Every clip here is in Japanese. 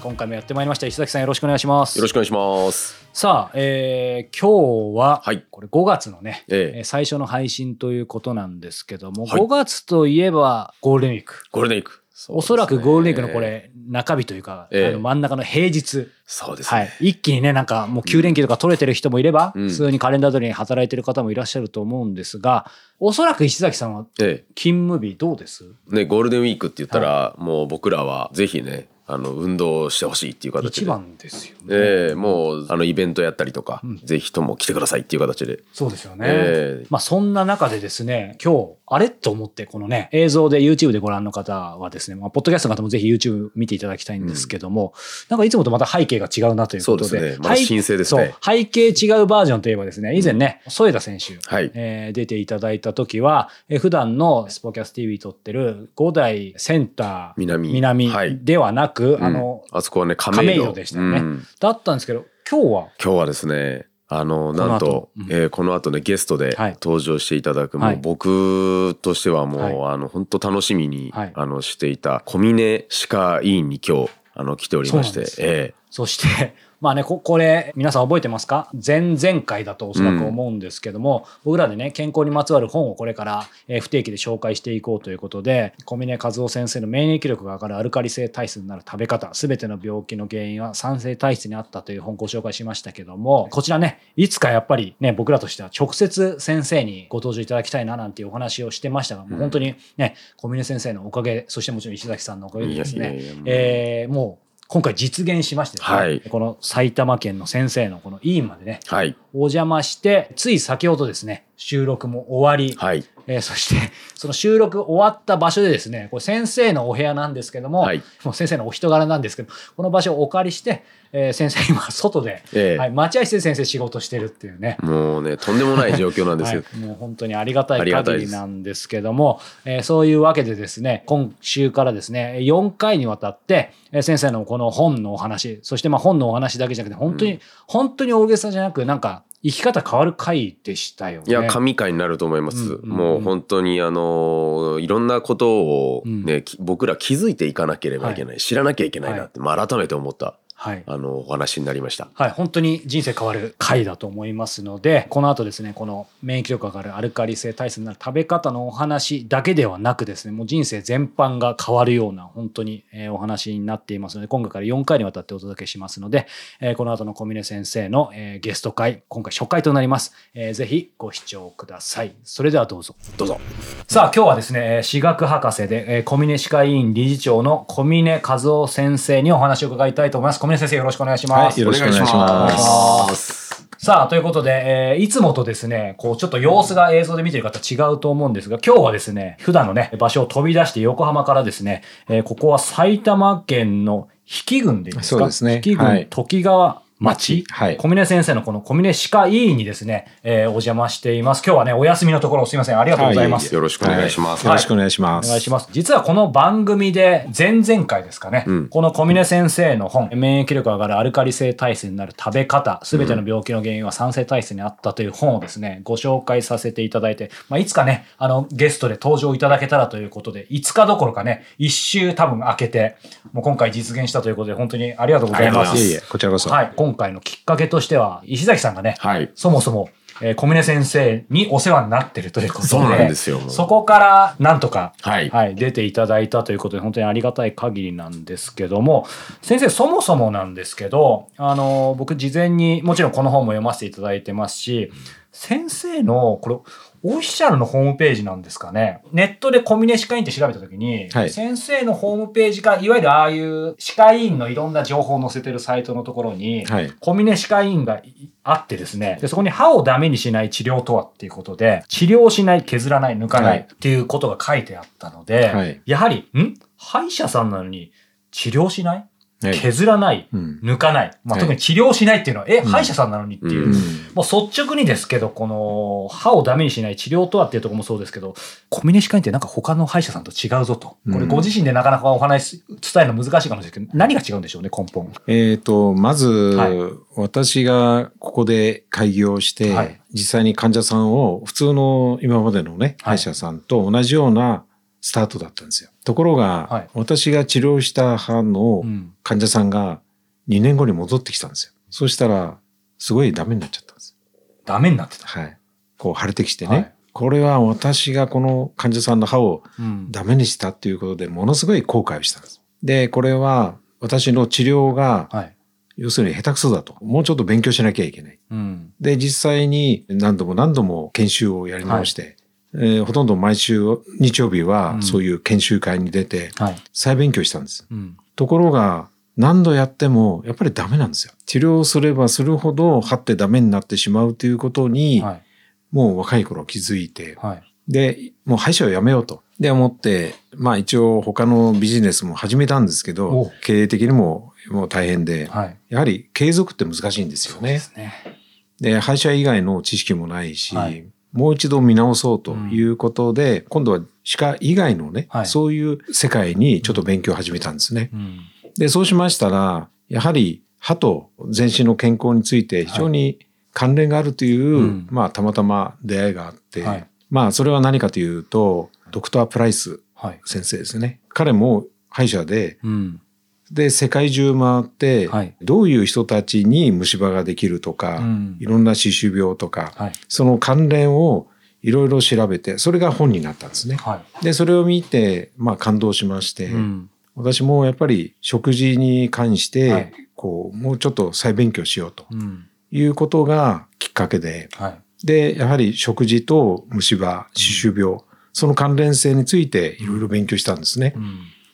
今回もやってまいりました。石崎さんよろしくお願いします。よろしくお願いします。さあ、えー今日は、はい。これ5月のね、ええ。えー最初の配信ということなんですけども、はい。5月といえばゴールデンウィーク。ゴールデンウィーク。おそらくゴールデンウィークのこ。れ中日というか、ええ。あの真ん中の平日、そうですね。はい、一気にねなんかもう9連休とか取れてる人もいれば、うん。普通にカレンダー通りに働いてる方もいらっしゃると思うんですがおそらく石崎さんはえ勤務日どうです？え、ね、ゴールデンウィークって言ったら、もう僕らはぜひね、あの運動してほしいっていう形で。一番ですよね。ええもうあのイベントやったりとか、んぜひとも来てくださいっていう形で。そうですよね。ええまあそんな中でですね、今日、あれ？と思って、このね、映像で YouTube でご覧の方はですね、まあ、ポッドキャストの方もぜひ YouTube 見ていただきたいんですけども、なんかいつもとまた背景が違うなということで。そうですね。まだ背新鮮ですね。背景違うバージョンといえばですね、以前ね、添田選手、はい。えー出ていただいた時は、えー普段のスポキャス TV 撮ってる5台センター南。南はい。ではなく、うん。あの、あそこはね、亀戸でしたよね。うん。だったんですけど、今日は、今日はですね、あの、なんと、うん。えーこの後ね、ゲストではい。登場していただく、はい。もう僕としてはもう、はい。あの、本当楽しみに、はい。あの、していた小峰歯科医院に今日、あの、来ておりましてえ。そして、まあね、ここれ、皆さん覚えてますか？前々回だとおそらく思うんですけども、僕らでね、健康にまつわる本をこれから、えー不定期で紹介していこうということで、小峰和夫先生の免疫力が上がるアルカリ性体質になる食べ方、すべての病気の原因は酸性体質にあったという本をご紹介しましたけども、こちらね、いつかやっぱりね、僕らとしては直接先生にご登場いただきたいななんていうお話をしてましたが、もう本当にね、小峰先生のおかげ、そしてもちろん石崎さんのおかげでですねもう今回実現しましてですね、はいこの埼玉県の先生のこの委員までね、えはい。お邪魔して、つい先ほどですね、収録も終わり、はい。えーそして、その収録終わった場所でですね、これ先生のお部屋なんですけども、はいもう先生のお人柄なんですけど、この場所をお借りして、えー先生今外で、ええ。はい、待合室で先生仕事してるっていうね。もうね、とんでもない状況なんですよ。はい、もう本当にありがたい限りなんですけども、えーそういうわけでですね、今週からですね、4回にわたって、えー先生のこの本のお話、そしてまあ本のお話だけじゃなくて、本当に、うん。本当に大げさじゃなく、なんか、生き方変わる回でしたよね。いや、神回になると思います。うんうんうん。もう本当に、あの、いろんなことをね、き僕ら気づいていかなければいけない、知らなきゃいけないなって、まあ改めて思った、はい。あの、お話になりました。はい、本当に人生変わる回だと思いますので、この後ですね、この免疫力が上がるアルカリ性体質になる食べ方のお話だけではなくですね、もう人生全般が変わるような、本当に、えーお話になっていますので、今回から4回にわたってお届けしますので、えーこの後の小峰先生の、えーゲスト会、今回初回となります。えーぜひご視聴ください。それではどうぞ。どうぞ。さあ今日はですね、えー歯学博士で、えー小峰歯科医院理事長の小峰和夫先生にお話を伺いたいと思います。小峰先生よろしくお願いします。はいよろしくお願いしますお願いします。さあ、ということで、えーいつもとですね、こう、ちょっと様子が映像で見てる方違うと思うんですが、今日はですね、普段のね、場所を飛び出して横浜からですね、えーここは埼玉県の比企郡でいいですか？そうですね比企郡、はい時川町、はい小峰先生のこの小峰歯科医院にですね、えーお邪魔しています。今日はね、お休みのところすいません。ありがとうございます。よろしくお願いします。よろしくお願いします。お願いします。実はこの番組で前々回ですかね、うんこの小峰先生の本、免疫力が上がるアルカリ性体質になる食べ方、すべての病気の原因は酸性体質にあったという本をですね、ご紹介させていただいて、まあ、いつかね、あの、ゲストで登場いただけたらということで、5日どころかね、1週多分空けて、もう今回実現したということで、本当にありがとうございます。ありがとうございますいえいえ、こちらこそ。はい、今回のきっかけとしては、石崎さんがね、はい。そもそも、えー小峰先生にお世話になってるということで、そうなんですよそこからなんとか、はいはい、出ていただいたということで、本当にありがたい限りなんですけども、先生、そもそもなんですけど、あの、僕事前に、もちろんこの本も読ませていただいてますし、先生の、これ、オフィシャルのホームページなんですかね。ネットでコミネ歯科医院って調べたときに、はい。先生のホームページが、いわゆるああいう歯科医院のいろんな情報を載せてるサイトのところに、はい。コミネ歯科医院がいあってですね。で、そこに歯をダメにしない治療とはっていうことで、治療しない、削らない、抜かなはいい。っていうことが書いてあったので、はい。やはり、ん？歯医者さんなのに治療しない？削らない、うん。抜かない、まあ、はい特に治療しないっていうのは、え、ん。歯医者さんなのにっていう、うん。もう率直にですけど、この歯をダメにしない治療とはっていうところもそうですけど、コミネ歯科医ってなんか他の歯医者さんと違うぞと。これうんご自身でなかなかお話し伝えるの難しいかもしれないけど、何が違うんでしょうね、根本。えっ、と、まず、はい。私がここで開業して、はい。実際に患者さんを普通の今までのね、はい。歯医者さんと同じようなスタートだったんですよ。ところが、はい私が治療した歯のうん患者さんが2年後に戻ってきたんですよ。そしたら、すごいダメになっちゃったんです。ダメになってた。はい。こう腫れてきてね。はいこれは私がこの患者さんの歯をうんダメにしたっていうことでものすごい後悔をしたんです。で、これは私の治療がはい。要するに下手くそだと。もうちょっと勉強しなきゃいけない。うん。で、実際に何度も何度も研修をやり直して、えーほとんど毎週日曜日うんはそういう研修会に出てはい。再勉強したんです。うん。ところが何度やってもやっぱりダメなんですよ。治療すればするほど歯ってダメになってしまうということに、はい。もう若い頃気づいて、はい。で、もう歯医者を辞めようと。で、思って、まあ一応他のビジネスも始めたんですけおど、経営的にももう大変で、はい。やはり継続って難しいんですよねそうで。すね。で、歯医者以外の知識もないし、はいもう一度見直そうということで、今度は歯科以外のね、はいそういう世界にちょっと勉強を始めたんですね。うん。で、そうしましたら、やはり歯と全身の健康について非常に関連があるという、うんまあたまたま出会いがあって、はいまあそれは何かというと、ドクター・プライスはい。先生ですね。彼も歯医者で、うん。で、世界中回って、はいどういう人たちに虫歯ができるとか、うんいろんな歯周病とか、はい。その関連をいろいろ調べて、それが本になったんですね。はい。で、それを見て、まあ感動しまして、うん。私もやっぱり食事に関して、はいこう、もうちょっと再勉強しようとうん。いうことがきっかけで、はい。で、やはり食事と虫歯、歯周病、その関連性についていろいろ勉強したんですね。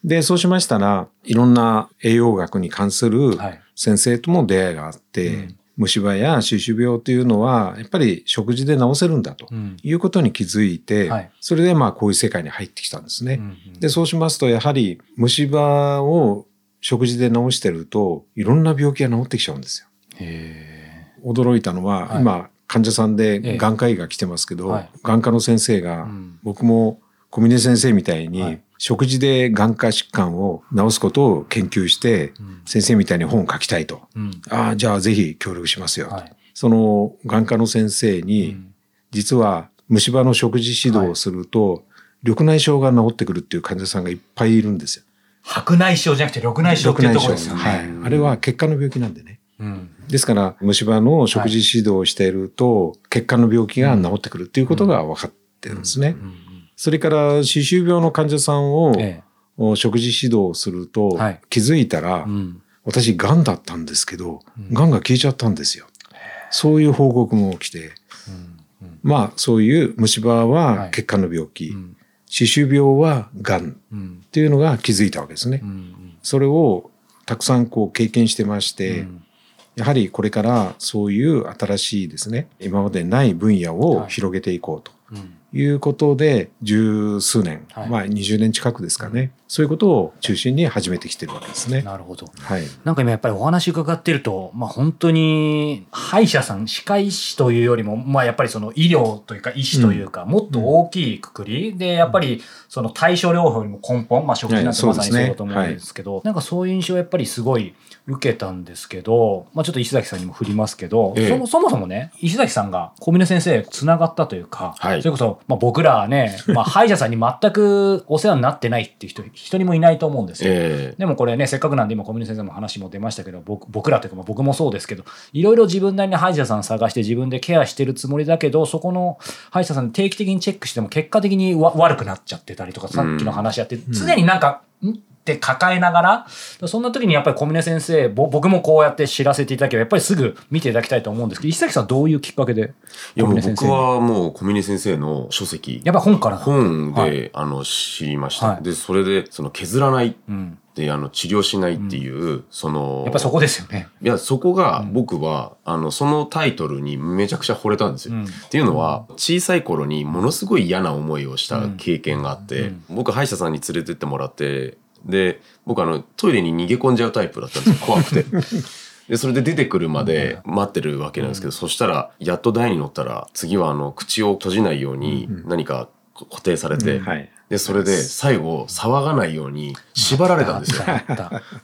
うん。で、そうしましたら、いろんな栄養学に関するはい。先生とも出会いがあって、うん虫歯や歯周病というのは、やっぱり食事で治せるんだとうん。いうことに気づいて、はいそれでまあこういう世界に入ってきたんですね。うんで、そうしますと、やはり虫歯を食事で治してると、いろんな病気が治ってきちゃうんですよ。へ驚いたのは、はい今、患者さんええで眼科医が来てますけど、はい眼科の先生が、うん僕も小峰先生みたいに、はい食事で眼科疾患を治すことを研究して、うん先生みたいに本を書きたいと。うん。ああ、じゃあぜひ協力しますよ。はい。その眼科の先生に、うん実は虫歯の食事指導をすると、緑内障が治ってくるっていう患者さんがいっぱいいるんですよ。白内障じゃなくて緑内障っていうところですよね。はい。あれは血管の病気なんでね。うん。ですから、虫歯の食事指導をしていると、血管の病気が治ってくるっていうことが分かってるんですね。うんうんそれから、歯周病の患者さんを、食事指導をすると、はい。気づいたら、え。うん。私、癌だったんですけど、うん。癌が消えちゃったんですよ。そういう報告も来て、うん。まあ、そういう虫歯ははい。血管の病気、うん。歯周病は癌うん。っていうのが気づいたわけですね。うんそれをたくさんこう経験してまして、うん。やはりこれからそういう新しいですね、今までない分野を広げていこうと。うんいうことで、十数年、はい。まあ20年近くですかね、そういうことを中心に始めてきてるわけですね。なるほど。はい。なんか今やっぱりお話伺ってると、まあ本当に歯医者さん、歯科医師というよりも、まあやっぱりその医療というか医師というか、もっと大きいくくり。で、やっぱりその対症療法よりも根本、まあ食事なんてまさにそうだと思うんですけど、なんかそういう印象をやっぱりすごい受けたんですけど、まあちょっと石崎さんにも振りますけど、ええ。そもそもね、石崎さんが小峰先生つながったというか、はい。それこそ、まあ僕らはね、まあ歯医者さんに全くお世話になってないっていう人、一人もいないと思うんですよ。ええ。でもこれね、せっかくなんで今小峰先生も話も出ましたけど、僕僕らというかまあ僕もそうですけど、いろいろ自分なりに歯医者さん探して自分でケアしてるつもりだけど、そこの歯医者さん定期的にチェックしても結果的にわ悪くなっちゃってたりとか、さっきの話やって、常になんか、ん？って抱えながら、そんな時にやっぱり小峰先生、ぼ僕もこうやって知らせていただければ、やっぱりすぐ見ていただきたいと思うんですけど、石崎さんどういうきっかけでいやもう僕はもう小峰先生の書籍。やっぱ本から？本で、はい。あの知りました、はい。でそれでその削らないうん。であの治療しないっていう、そのやっぱそこですよね。いやそこが僕は、あのそのタイトルにめちゃくちゃ惚れたんですよ。うん。っていうのは小さい頃にものすごい嫌な思いをした経験があって、うん。僕歯医者さんに連れてってもらってで僕あのトイレに逃げ込んじゃうタイプだったんですよ。怖くて。でそれで出てくるまで待ってるわけなんですけど、そしたらやっと台に乗ったら次はあの口を閉じないように何か固定されて、はい。でそれで最後騒がないように縛られたんですよ。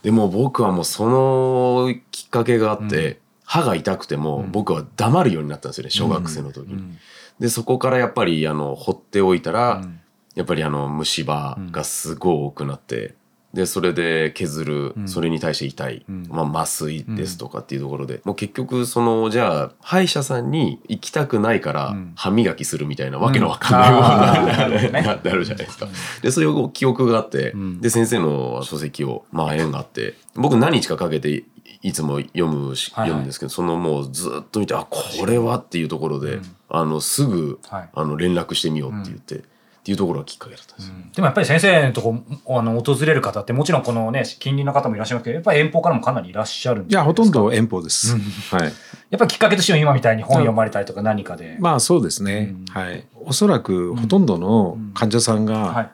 でもう僕はもうそのきっかけがあって、歯が痛くても僕は黙るようになったんですよね小学生の時に。うん。でそこからやっぱりあの放っておいたら、うん。やっぱりあの虫歯がすごい多くなって。でそれで削る、ん。それに対して痛い、ん。まあ、麻酔ですとかっていうところで、もう結局そのじゃあ歯医者さんに行きたくないからん。歯磨きするみたいなわけのわかんないものがあー なるじゃないですか。でそういう記憶があって、ん。で先生の書籍をまあ縁があって僕何日かかけていいつも読むし、はいはい。読むんですけどそのもうずっと見てあこれはっていうところで、あのすぐ、はい。あの連絡してみようって言って、っていうところがきっかけだったんですよ。でもやっぱり先生のとこあの訪れる方ってもちろんこのね近隣の方もいらっしゃいますけどやっぱり遠方からもかなりいらっしゃるんいや、ほとんどど遠方です。はい。やっぱりきっかけとしては今みたいに本読まれたりとか何かで、まあそうですね。はい。おそらくほとんどの患者さんはがい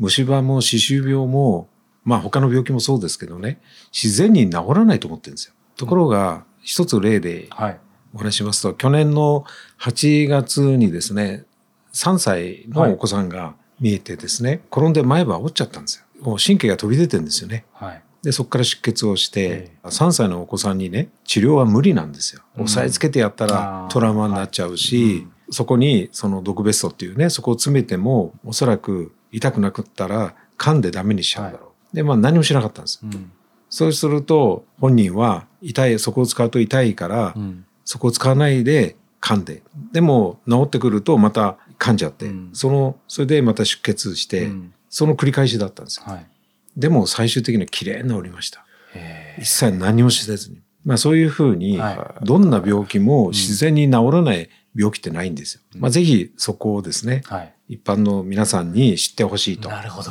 虫歯も歯周病も、まあ他の病気もそうですけどね、自然に治らないと思ってるんですよ。ところが、一つ例ではいお話ししますと、去年の8月にですね、3歳のお子さんが見えてですね、転んで前歯折っちゃったんですよ。もう神経が飛び出てるんですよね。はいで、そこから出血をしてえ、3歳のお子さんにね、治療は無理なんですよ。うん押さえつけてやったあらートラウマになっちゃうし、そこにその毒ベストっていうね、そこを詰めても、おそらく痛くなくったら噛んでダメにしちゃうだろう。で、まあ何もしなかったんですよ。うんそうすると、本人は痛い、そこを使うと痛いから、うんそこを使わないで噛んで。でも治ってくるとまた噛んじゃって、うんその、それでまた出血して、うんその繰り返しだったんですよ。はいでも最終的には綺麗に治りました。一切何もせずに。まあそういうふうには、どんな病気も自然に治らない病気ってないんですよ。まあぜひそこをですね、はい一般の皆さんに知ってほしいと。なるほど、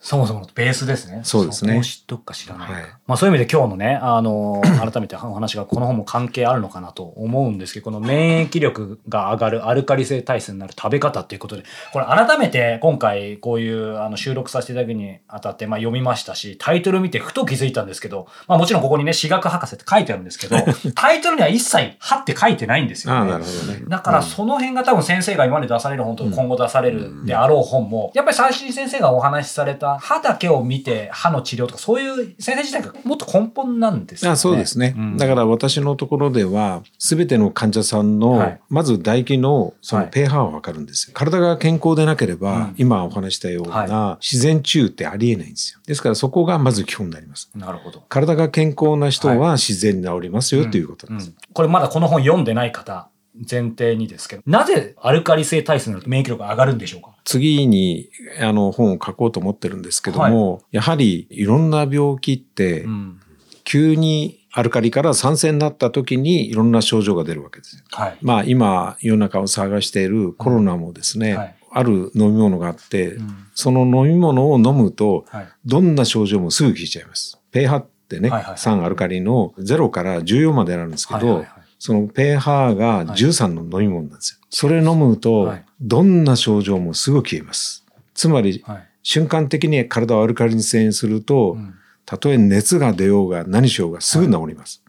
そもそものベースですね。そうですねこを知っとくか知らないか。はいまあそういう意味で今日のね、あの、改めてお話がこの本も関係あるのかなと思うんですけど、この免疫力が上がるアルカリ性体質になる食べ方っていうことで、これ改めて今回こういうあの収録させていただくにあたって、まあ読みましたし、タイトル見てふと気づいたんですけど、まあもちろんここにね、私学博士って書いてあるんですけど、タイトルには一切、はって書いてないんですよ、ね。ああ、なるほどね。だからその辺が多分先生が今まで出される本と今後出されるであろう本も、やっぱり最初に先生がお話しされた歯だけを見て歯の治療とかそういう先生自体がもっと根本なんですよね。あそうですね、うん。だから私のところでは全ての患者さんの、はい。まず唾液のそのはい。pH を測るんですよ、体が健康でなければ、うん。今お話したような、は自然治癒ってありえないんですよ。ですからそこがまず基本になります。なるほど。体が健康な人は自然に治りますよ、ということです、うん。これまだこの本読んでない方前提にですけど、なぜアルカリ性体質になると免疫力が上がるんでしょうか？次にあの本を書こうと思ってるんですけども、やはりいろんな病気って、うん。急にアルカリから酸性になった時にいろんな症状が出るわけですよはい。まあ今世の中を探しているコロナもですね、はいある飲み物があって、んその飲み物を飲むとはい。どんな症状もすぐ消えちゃいます。pH ってね、はいはいはい酸アルカリの0から14まであるんですけど、はいはいはいその pH が13の飲み物なんですよ。それ飲むとはいどんな症状もすぐ消えます。つまりはい。瞬間的に体をアルカリに性にすると、んたとえ熱が出ようが何しようがすぐ治ります。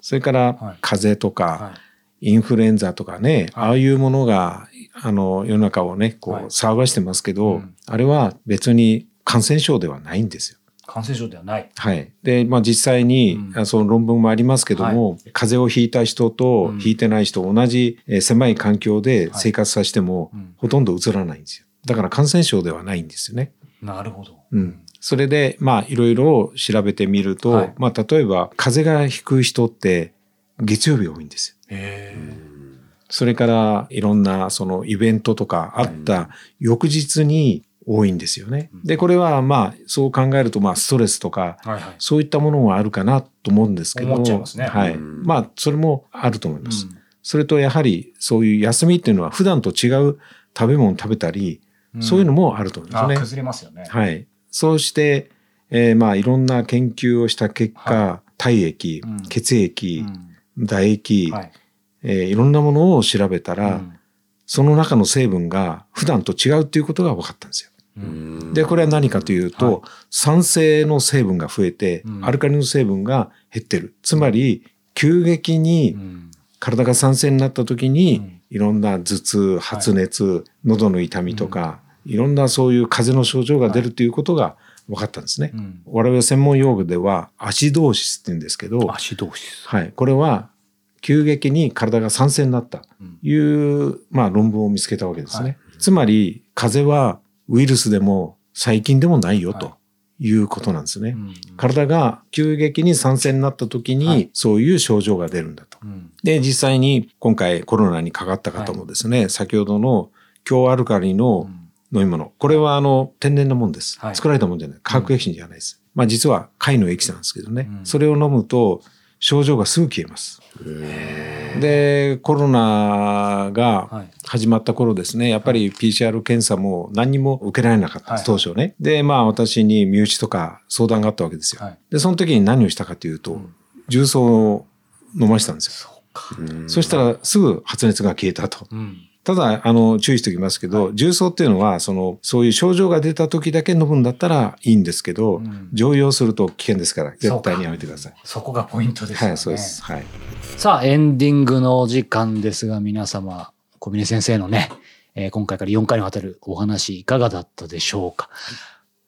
それから、はい風邪とか、はいインフルエンザとかね、ああいうものが、あの、世の中をね、こう、はい騒がしてますけど、うんあれは別に感染症ではないんですよ。感染症ではない。はい。で、まあ実際に、うんあその論文もありますけども、風邪をひいた人とうんひいてない人、同じえー狭い環境で生活させても、うんほとんどうつらないんですよ。だから感染症ではないんですよね。なるほど。うん。それで、まあ、いろいろ調べてみると、はいまあ、例えば、風邪がひく人って、月曜日多いんですよ。へえ。それから、いろんな、その、イベントとかあった翌日に多いんですよね。で、これは、まあ、そう考えると、まあ、ストレスとか、はいはい。そういったものもあるかなと思うんですけど。思っちゃいますねはい。うんまあ、それもあると思います。うんそれと、やはり、そういう休みっていうのは、普段と違う食べ物を食べたり、そういうのもあると思いますね。あ崩れますよね。はい。そうして、えーまあいろんな研究をした結果、は体液、うん血液、うん唾液、はい。えーいろんなものを調べたら、うんその中の成分が普段と違うっていうことが分かったんですよ。うん。でこれは何かというと、はい。酸性の成分が増えて、うん。アルカリの成分が減ってる。つまり急激にうん。体が酸性になった時に、うん。いろんな頭痛発熱、喉の痛みとか、いろんなそういう風邪の症状が出るということが分かったんですね。うん。我々専門用語ではアシドーシスって言うんですけど、足同士です。はい、これは急激に体が酸性になった。という、まあ、論文を見つけたわけですね。つまり風邪はウイルスでも細菌でもないよとい。うことなんですね。うん体が急激に酸性になった時に、はい。そういう症状が出るんだと。うん。で実際に今回コロナにかかった方もですね、先ほどの強アルカリの飲み物。これはあの天然のもんです、はい。作られたもんじゃない化学液品じゃないです、まあ実は貝のエキスなんですけどね、うん。それを飲むと症状がすぐ消えます。でコロナがはい。始まった頃ですねやっぱり PCR 検査も何にも受けられなかったはい。当初ね。でまあ私に身内とか相談があったわけですよ、はい。でその時に何をしたかというと、重曹を飲ましたんですよ。うんそしたらすぐ発熱が消えたと。うんただ、あの、注意しておきますけど、重曹っていうのは、その、そういう症状が出た時だけ飲むんだったらいいんですけど、うん常用すると危険ですから、絶対にやめてください。そこがポイントですよね。はい、そうです。はい。さあ、エンディングのお時間ですが、皆様、小峰先生のね、えー今回から4回にわたるお話いかがだったでしょうか。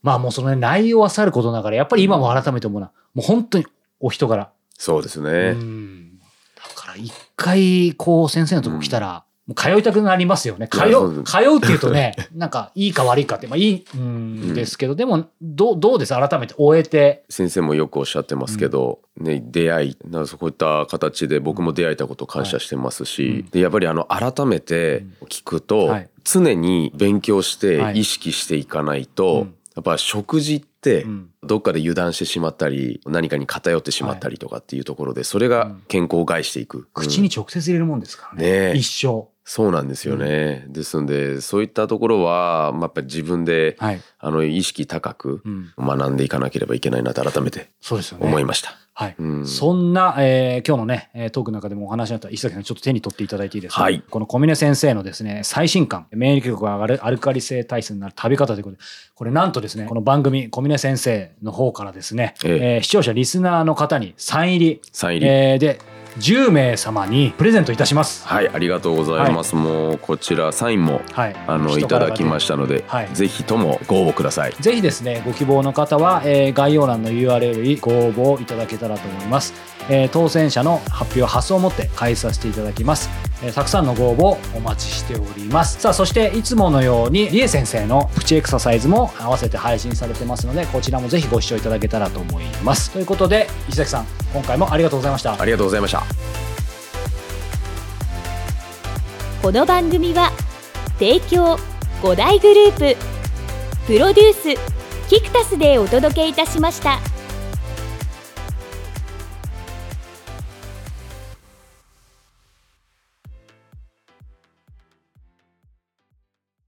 まあもうその、ね、内容はさることながら、やっぱり今も改めて思うのは、もう本当にお人柄。そうですね。うんだから一回、こう先生のとこ来たら、もう通いたくなりますよね。通うう、通うっていうとね、なんかいいか悪いかって、まあいいんですけど、でも、どう、どうです？改めて終えて。先生もよくおっしゃってますけど、ね、出会いなんかそういった形で僕も出会えたことを感謝してますし、はいうん。でやっぱりあの改めて聞くと、はい。常に勉強してはい。意識していかないと、うん。やっぱ食事ってうん。どっかで油断してしまったり何かに偏ってしまったりとかっていうところでそれが健康を害していく。口に直接入れるもんですからね。ね。え一生。そうなんですよね。ですのでそういったところは、まあ、やっぱり自分で、はい。あの意識高くうん。学んでいかなければいけないなと改めてそうですよね。思いました。はい。うんそんな、えー今日のね、えートークの中でもお話になった石崎さん、ちょっと手に取っていただいていいですか、はいこの小峰先生のですね、最新刊、免疫力が上がるアルカリ性体質になる食べ方ということで、これなんとですね、この番組、小峰先生の方からですね、えええー視聴者、リスナーの方にサイン入り、サイン入りえーで、10名様にプレゼントいたします。はい、ありがとうございます。もうこちらサインもはい。あのいただきまししたので、はいぜひともご応募ください。ぜひですね、ご希望の方は、えー概要欄の URL にご応募いただけたらと思います。えー当選者の発表発送をもって開始させていただきます。えーたくさんのご応募お待ちしております。さあ、そしていつものように、りえ先生のプチエクササイズも合わせて配信されてますので、こちらもぜひご視聴いただけたらと思います。ということで、石崎さん、今回もありがとうございました。ありがとうございました。この番組は提供5大グループプロデュースキクタスでお届けいたしました。